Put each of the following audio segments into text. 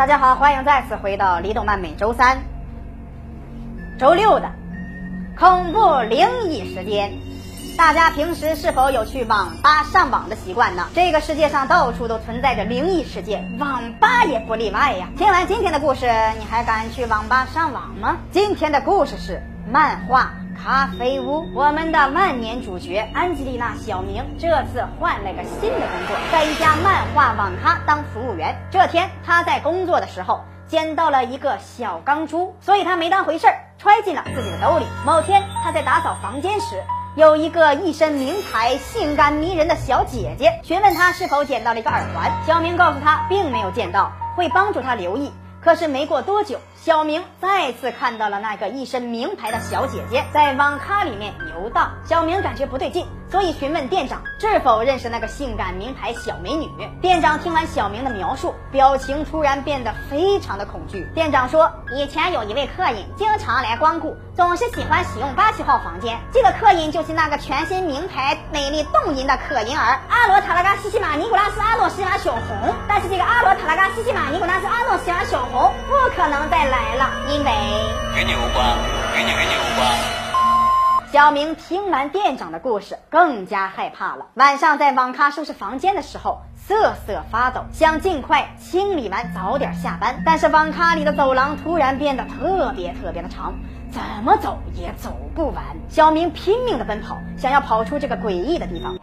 大家好，欢迎再次回到李动漫每周三、周六的恐怖灵异时间。大家平时是否有去网吧上网的习惯呢？这个世界上到处都存在着灵异事件，网吧也不例外呀。听完今天的故事，你还敢去网吧上网吗？今天的故事是漫画。咖啡屋，我们的万年主角安吉丽娜·小明这次换了个新的工作，在一家漫画网咖当服务员。这天，他在工作的时候捡到了一个小钢珠，所以他没当回事儿，揣进了自己的兜里。某天，他在打扫房间时，有一个一身名牌、性感迷人的小姐姐询问他是否捡到了一个耳环。小明告诉他，并没有见到，会帮助他留意。可是没过多久，小明再次看到了那个一身名牌的小姐姐在网咖里面游荡。小明感觉不对劲，所以询问店长是否认识那个性感名牌小美女。店长听完小明的描述，表情突然变得非常的恐惧。店长说，以前有一位客人经常来光顾，总是喜欢使用八七号房间。这个客人就是那个全身名牌、美丽动人的可人儿阿罗塔拉嘎西西玛尼古拉斯阿诺西玛小红。但是这个阿罗塔拉嘎西西玛尼古拉斯阿诺西玛小红不可能再来了，因为给你无关，给你给你无关。小明听完店长的故事，更加害怕了。晚上在网咖收拾房间的时候，瑟瑟发抖，想尽快清理完，早点下班。但是网咖里的走廊突然变得特别特别的长，怎么走也走不完。小明拼命的奔跑，想要跑出这个诡异的地方。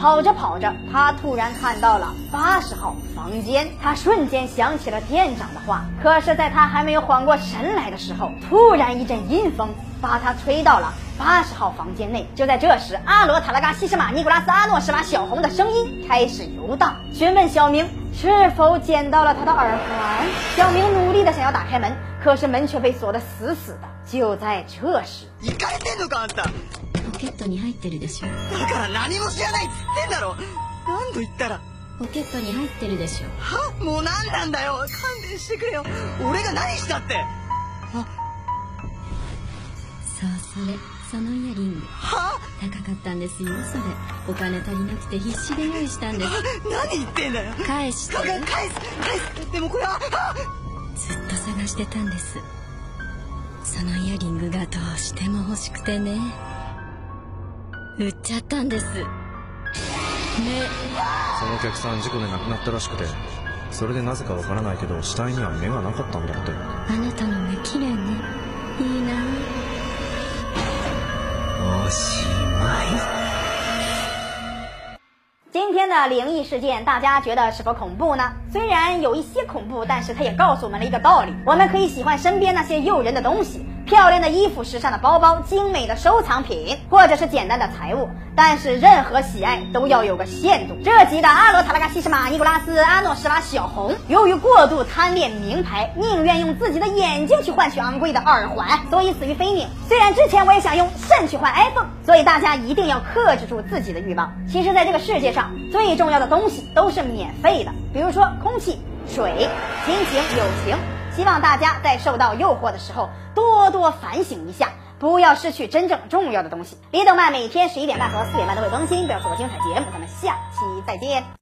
跑着跑着，他突然看到了八十号房间，他瞬间想起了店长的话。可是，在他还没有缓过神来的时候，突然一阵阴风把他吹到了八十号房间内。就在这时，阿罗塔拉嘎西什玛尼古拉斯阿诺什瓦小红的声音开始游荡，询问小明是否捡到了他的耳环。小明努力的想要打开门，可是门却被锁得死死的。就在这时，ケットに入ってるでしょ。から何も知らないっつってんだろ。何度言ったら。ポケットに入ってるでしょ。は？もう何なんだよ。勘弁してくれよ。俺が何したって。そうそれ。そのイヤリング。は？高かったんですよ。それ。お金足りなくて必死で用意したんです。何言ってんだよ。返して。か返す。返す。でもこれは？は？ずっと探してたんです。そのイヤリングがどうしても欲しくてね売っちゃったんです。ね。そのお客さん事故で亡くなったらしくてそれでなぜかわからないけど死体には目がなかったんだって。あなたの目綺麗ね。いいな。おしまい今天的灵异事件，大家觉得是否恐怖呢？虽然有一些恐怖，但是它也告诉我们了一个道理：我们可以喜欢身边那些诱人的东西，漂亮的衣服、时尚的包包、精美的收藏品，或者是简单的财物，但是任何喜爱都要有个限度。这集的阿罗塔拉嘎西什玛尼古拉斯阿诺什瓦小红，由于过度贪恋名牌，宁愿用自己的眼睛去换取昂贵的耳环，所以死于非命。虽然之前我也想用肾去换 iPhone，所以大家一定要克制住自己的欲望。其实，在这个世界上，最重要的东西都是免费的，比如说空气、水、亲情、友情。希望大家在受到诱惑的时候，多多反省一下，不要失去真正重要的东西。李动漫每天十一点半和四点半都会更新，不要错过精彩节目。咱们下期再见。